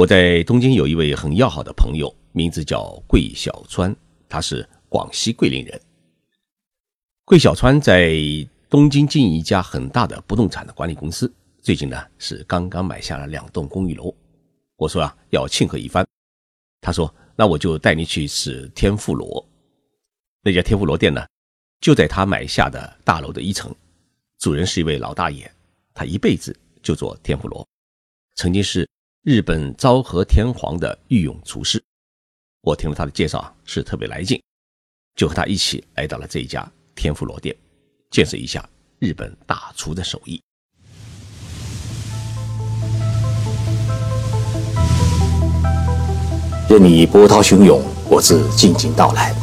我在东京有一位很要好的朋友，名字叫桂小川，他是广西桂林人。桂小川在东京经营一家很大的不动产的管理公司，最近呢是刚刚买下了两栋公寓楼。我说啊，要庆贺一番。他说：“那我就带你去吃天妇罗。那家天妇罗店呢，就在他买下的大楼的一层。主人是一位老大爷，他一辈子就做天妇罗，曾经是。”日本昭和天皇的御用厨师，我听了他的介绍啊是特别来劲，就和他一起来到了这一家天妇罗店，见识一下日本大厨的手艺。任你波涛汹涌，我自静静到来。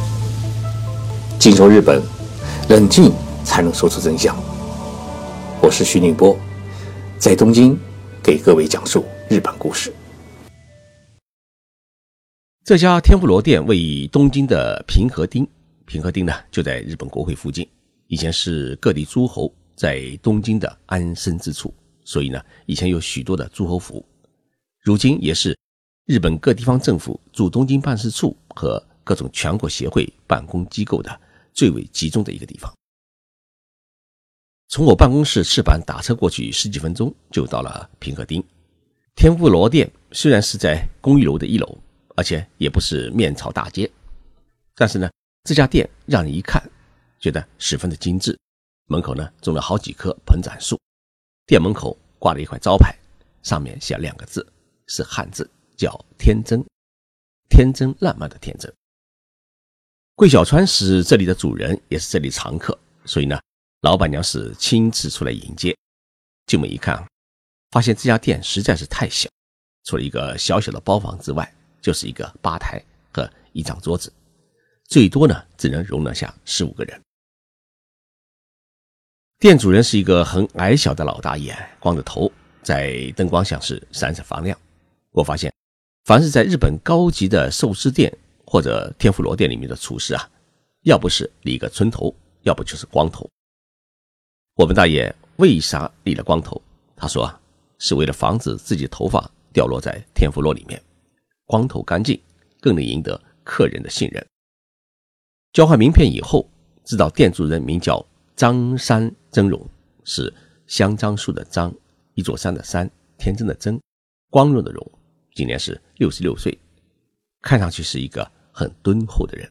静说日本，冷静才能说出真相。我是徐宁波，在东京给各位讲述。日本故事。这家天妇罗店位于东京的平和町，平和町呢就在日本国会附近。以前是各地诸侯在东京的安身之处，所以呢，以前有许多的诸侯府。如今也是日本各地方政府驻东京办事处和各种全国协会办公机构的最为集中的一个地方。从我办公室赤坂打车过去十几分钟就到了平和町。天妇罗店虽然是在公寓楼的一楼，而且也不是面朝大街，但是呢，这家店让人一看觉得十分的精致。门口呢种了好几棵盆栽树，店门口挂了一块招牌，上面写了两个字，是汉字，叫“天真”，天真烂漫的天真。桂小川是这里的主人，也是这里常客，所以呢，老板娘是亲自出来迎接。进门一看。发现这家店实在是太小，除了一个小小的包房之外，就是一个吧台和一张桌子，最多呢只能容纳下十五个人。店主人是一个很矮小的老大爷，光着头，在灯光下是闪闪发亮。我发现，凡是在日本高级的寿司店或者天妇罗店里面的厨师啊，要不是理个寸头，要不就是光头。我们大爷为啥理了光头？他说。是为了防止自己头发掉落在天妇罗里面，光头干净，更能赢得客人的信任。交换名片以后，知道店主人名叫张三真荣，是香樟树的樟，一座山的山，天真的真，光荣的荣。今年是六十六岁，看上去是一个很敦厚的人。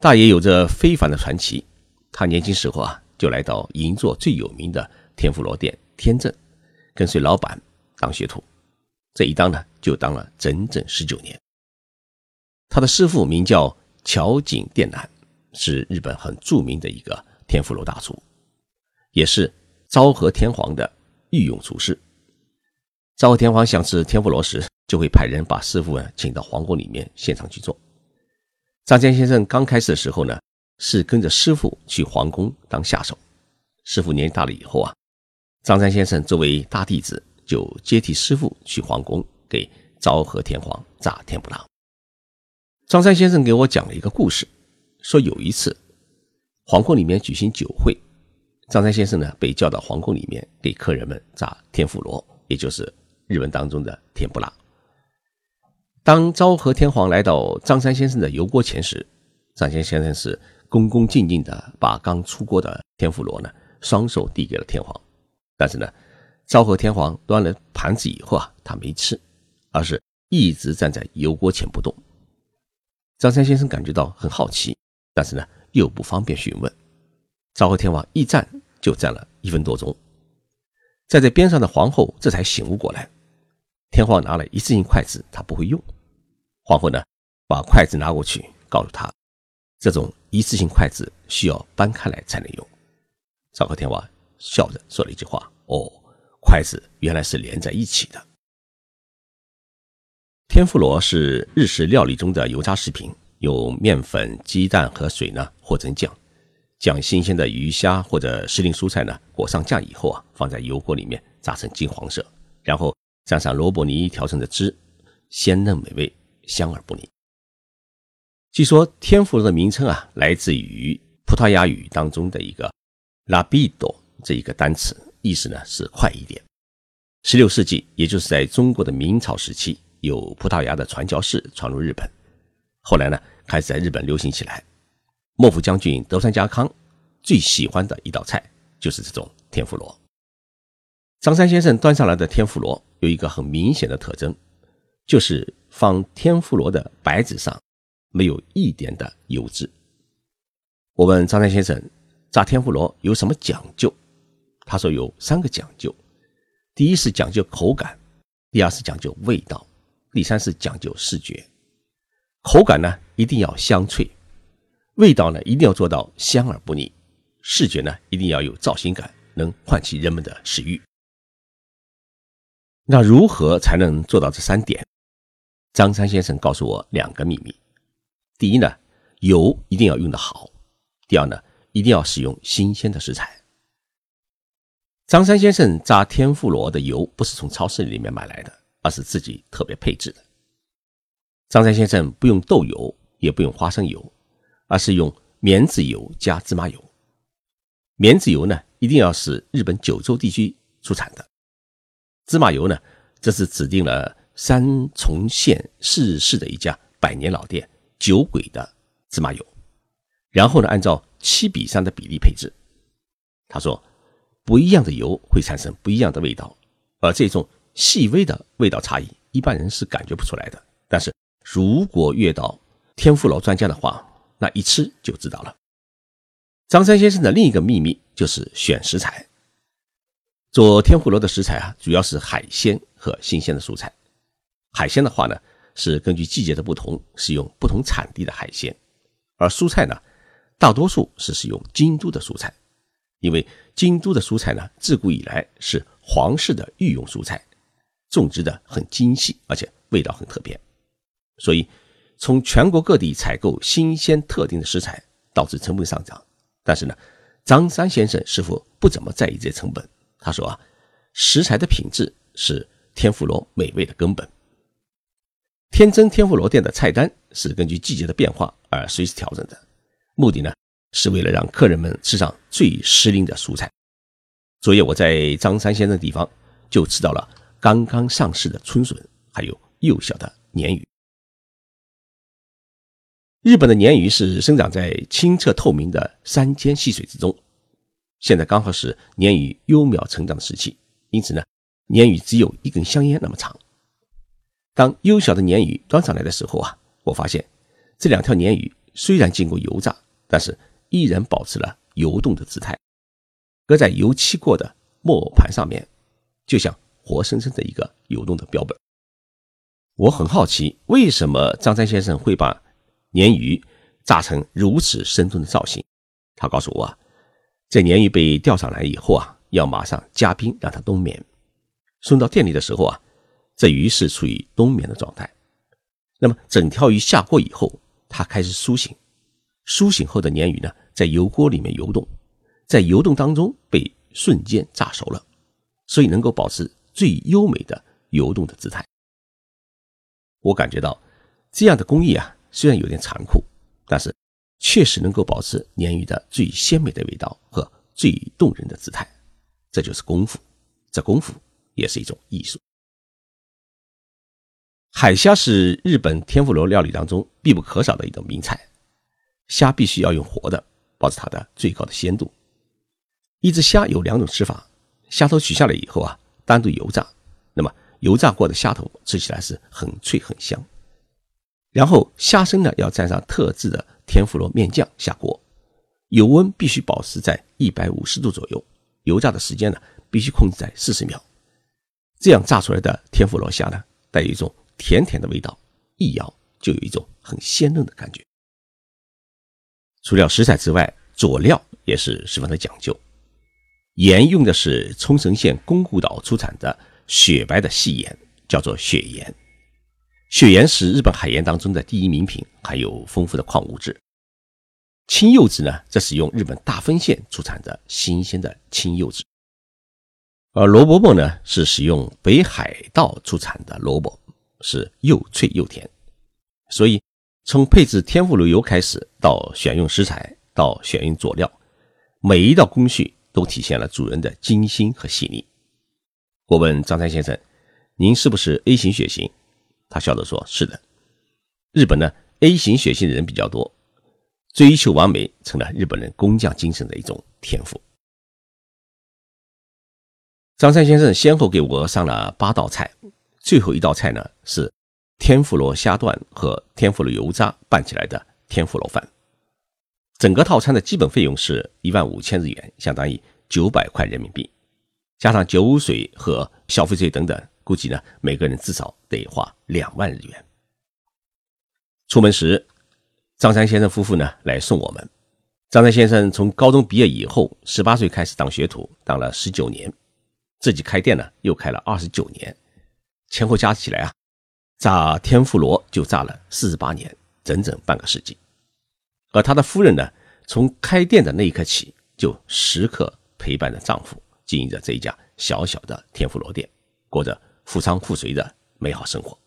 大爷有着非凡的传奇，他年轻时候啊，就来到银座最有名的天妇罗店天正。跟随老板当学徒，这一当呢就当了整整十九年。他的师傅名叫桥井电南，是日本很著名的一个天妇罗大厨，也是昭和天皇的御用厨师。昭和天皇想吃天妇罗时，就会派人把师傅呢请到皇宫里面现场去做。张坚先生刚开始的时候呢，是跟着师傅去皇宫当下手。师傅年纪大了以后啊。张三先生作为大弟子，就接替师傅去皇宫给昭和天皇炸天不辣。张三先生给我讲了一个故事，说有一次皇宫里面举行酒会，张三先生呢被叫到皇宫里面给客人们炸天妇罗，也就是日文当中的天不辣。当昭和天皇来到张三先生的油锅前时，张三先生是恭恭敬敬的把刚出锅的天妇罗呢双手递给了天皇。但是呢，昭和天皇端了盘子以后啊，他没吃，而是一直站在油锅前不动。张三先生感觉到很好奇，但是呢又不方便询问。昭和天皇一站就站了一分多钟，站在边上的皇后这才醒悟过来。天皇拿了一次性筷子，他不会用。皇后呢，把筷子拿过去，告诉他，这种一次性筷子需要搬开来才能用。昭和天王。笑着说了一句话：“哦，筷子原来是连在一起的。”天妇罗是日式料理中的油炸食品，用面粉、鸡蛋和水呢和成酱，将新鲜的鱼虾或者时令蔬菜呢裹上酱以后啊，放在油锅里面炸成金黄色，然后蘸上萝卜泥调成的汁，鲜嫩美味，香而不腻。据说天妇罗的名称啊，来自于葡萄牙语当中的一个 “labido”。这一个单词意思呢是快一点。十六世纪，也就是在中国的明朝时期，有葡萄牙的传教士传入日本，后来呢，开始在日本流行起来。幕府将军德川家康最喜欢的一道菜就是这种天妇罗。张三先生端上来的天妇罗有一个很明显的特征，就是放天妇罗的白纸上没有一点的油脂。我问张三先生，炸天妇罗有什么讲究？他说有三个讲究。第一是讲究口感，第二是讲究味道，第三是讲究视觉。口感呢一定要香脆，味道呢一定要做到香而不腻，视觉呢一定要有造型感，能唤起人们的食欲。那如何才能做到这三点？张三先生告诉我两个秘密：第一呢，油一定要用得好；第二呢，一定要使用新鲜的食材。张三先生炸天妇罗的油不是从超市里面买来的，而是自己特别配置的。张三先生不用豆油，也不用花生油，而是用棉籽油加芝麻油。棉籽油呢，一定要是日本九州地区出产的；芝麻油呢，这是指定了三重县市市的一家百年老店酒鬼的芝麻油。然后呢，按照七比三的比例配置。他说。不一样的油会产生不一样的味道，而这种细微的味道差异，一般人是感觉不出来的。但是如果遇到天妇罗专家的话，那一吃就知道了。张三先生的另一个秘密就是选食材。做天妇罗的食材啊，主要是海鲜和新鲜的蔬菜。海鲜的话呢，是根据季节的不同，使用不同产地的海鲜；而蔬菜呢，大多数是使用京都的蔬菜。因为京都的蔬菜呢，自古以来是皇室的御用蔬菜，种植的很精细，而且味道很特别，所以从全国各地采购新鲜特定的食材，导致成本上涨。但是呢，张三先生似乎不怎么在意这些成本。他说啊，食材的品质是天妇罗美味的根本。天真天妇罗店的菜单是根据季节的变化而随时调整的，目的呢？是为了让客人们吃上最时令的蔬菜。昨夜我在张三先生的地方就吃到了刚刚上市的春笋，还有幼小的鲶鱼。日本的鲶鱼是生长在清澈透明的山间溪水之中，现在刚好是鲶鱼幼苗成长的时期，因此呢，鲶鱼只有一根香烟那么长。当幼小的鲶鱼端上来的时候啊，我发现这两条鲶鱼虽然经过油炸，但是。依然保持了游动的姿态，搁在油漆过的木偶盘上面，就像活生生的一个游动的标本。我很好奇，为什么张三先生会把鲶鱼炸成如此生动的造型？他告诉我啊，这鲶鱼被钓上来以后啊，要马上加冰让它冬眠。送到店里的时候啊，这鱼是处于冬眠的状态。那么整条鱼下锅以后，它开始苏醒。苏醒后的鲶鱼呢，在油锅里面游动，在游动当中被瞬间炸熟了，所以能够保持最优美的游动的姿态。我感觉到这样的工艺啊，虽然有点残酷，但是确实能够保持鲶鱼的最鲜美的味道和最动人的姿态。这就是功夫，这功夫也是一种艺术。海虾是日本天妇罗料理当中必不可少的一种名菜。虾必须要用活的，保持它的最高的鲜度。一只虾有两种吃法：虾头取下来以后啊，单独油炸，那么油炸过的虾头吃起来是很脆很香。然后虾身呢要蘸上特制的天妇罗面酱下锅，油温必须保持在一百五十度左右，油炸的时间呢必须控制在四十秒。这样炸出来的天妇罗虾呢，带有一种甜甜的味道，一咬就有一种很鲜嫩的感觉。除了食材之外，佐料也是十分的讲究。盐用的是冲绳县宫古岛出产的雪白的细盐，叫做雪盐。雪盐是日本海盐当中的第一名品，含有丰富的矿物质。青柚子呢，则使用日本大分县出产的新鲜的青柚子。而萝卜卜呢，是使用北海道出产的萝卜，是又脆又甜。所以。从配置天妇罗油开始，到选用食材，到选用佐料，每一道工序都体现了主人的精心和细腻。我问张三先生：“您是不是 A 型血型？”他笑着说：“是的。”日本呢，A 型血型的人比较多，追求完美成了日本人工匠精神的一种天赋。张三先生先后给我上了八道菜，最后一道菜呢是天妇罗虾段和天妇罗油渣拌起来的天妇罗饭。整个套餐的基本费用是一万五千日元，相当于九百块人民币。加上酒水和消费税等等，估计呢每个人至少得花两万日元。出门时，张三先生夫妇呢来送我们。张三先生从高中毕业以后，十八岁开始当学徒，当了十九年，自己开店呢又开了二十九年，前后加起来啊，炸天妇罗就炸了四十八年，整整半个世纪。而他的夫人呢，从开店的那一刻起，就时刻陪伴着丈夫。经营着这一家小小的天妇罗店，过着富昌富随的美好生活。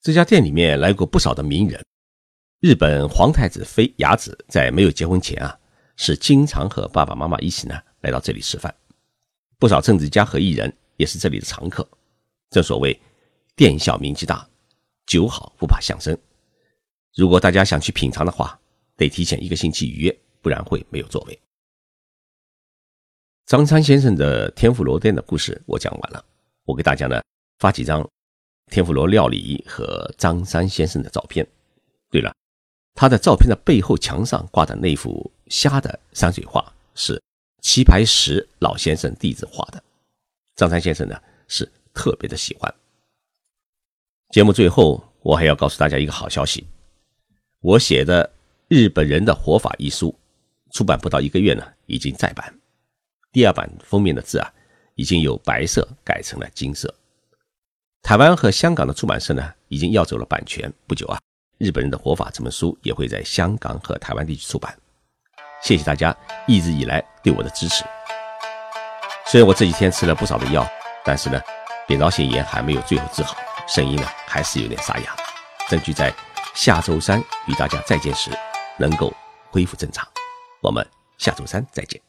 这家店里面来过不少的名人，日本皇太子妃雅子在没有结婚前啊，是经常和爸爸妈妈一起呢来到这里吃饭。不少政治家和艺人也是这里的常客。正所谓店小名气大，酒好不怕乡声。如果大家想去品尝的话，得提前一个星期预约，不然会没有座位。张三先生的天妇罗店的故事我讲完了，我给大家呢发几张天妇罗料理和张三先生的照片。对了，他的照片的背后墙上挂的那幅虾的山水画是棋牌石老先生弟子画的，张三先生呢是特别的喜欢。节目最后我还要告诉大家一个好消息，我写的《日本人的活法》一书出版不到一个月呢，已经再版。第二版封面的字啊，已经由白色改成了金色。台湾和香港的出版社呢，已经要走了版权。不久啊，日本人的活法这本书也会在香港和台湾地区出版。谢谢大家一直以来对我的支持。虽然我这几天吃了不少的药，但是呢，扁桃腺炎还没有最后治好，声音呢还是有点沙哑。争取在下周三与大家再见时，能够恢复正常。我们下周三再见。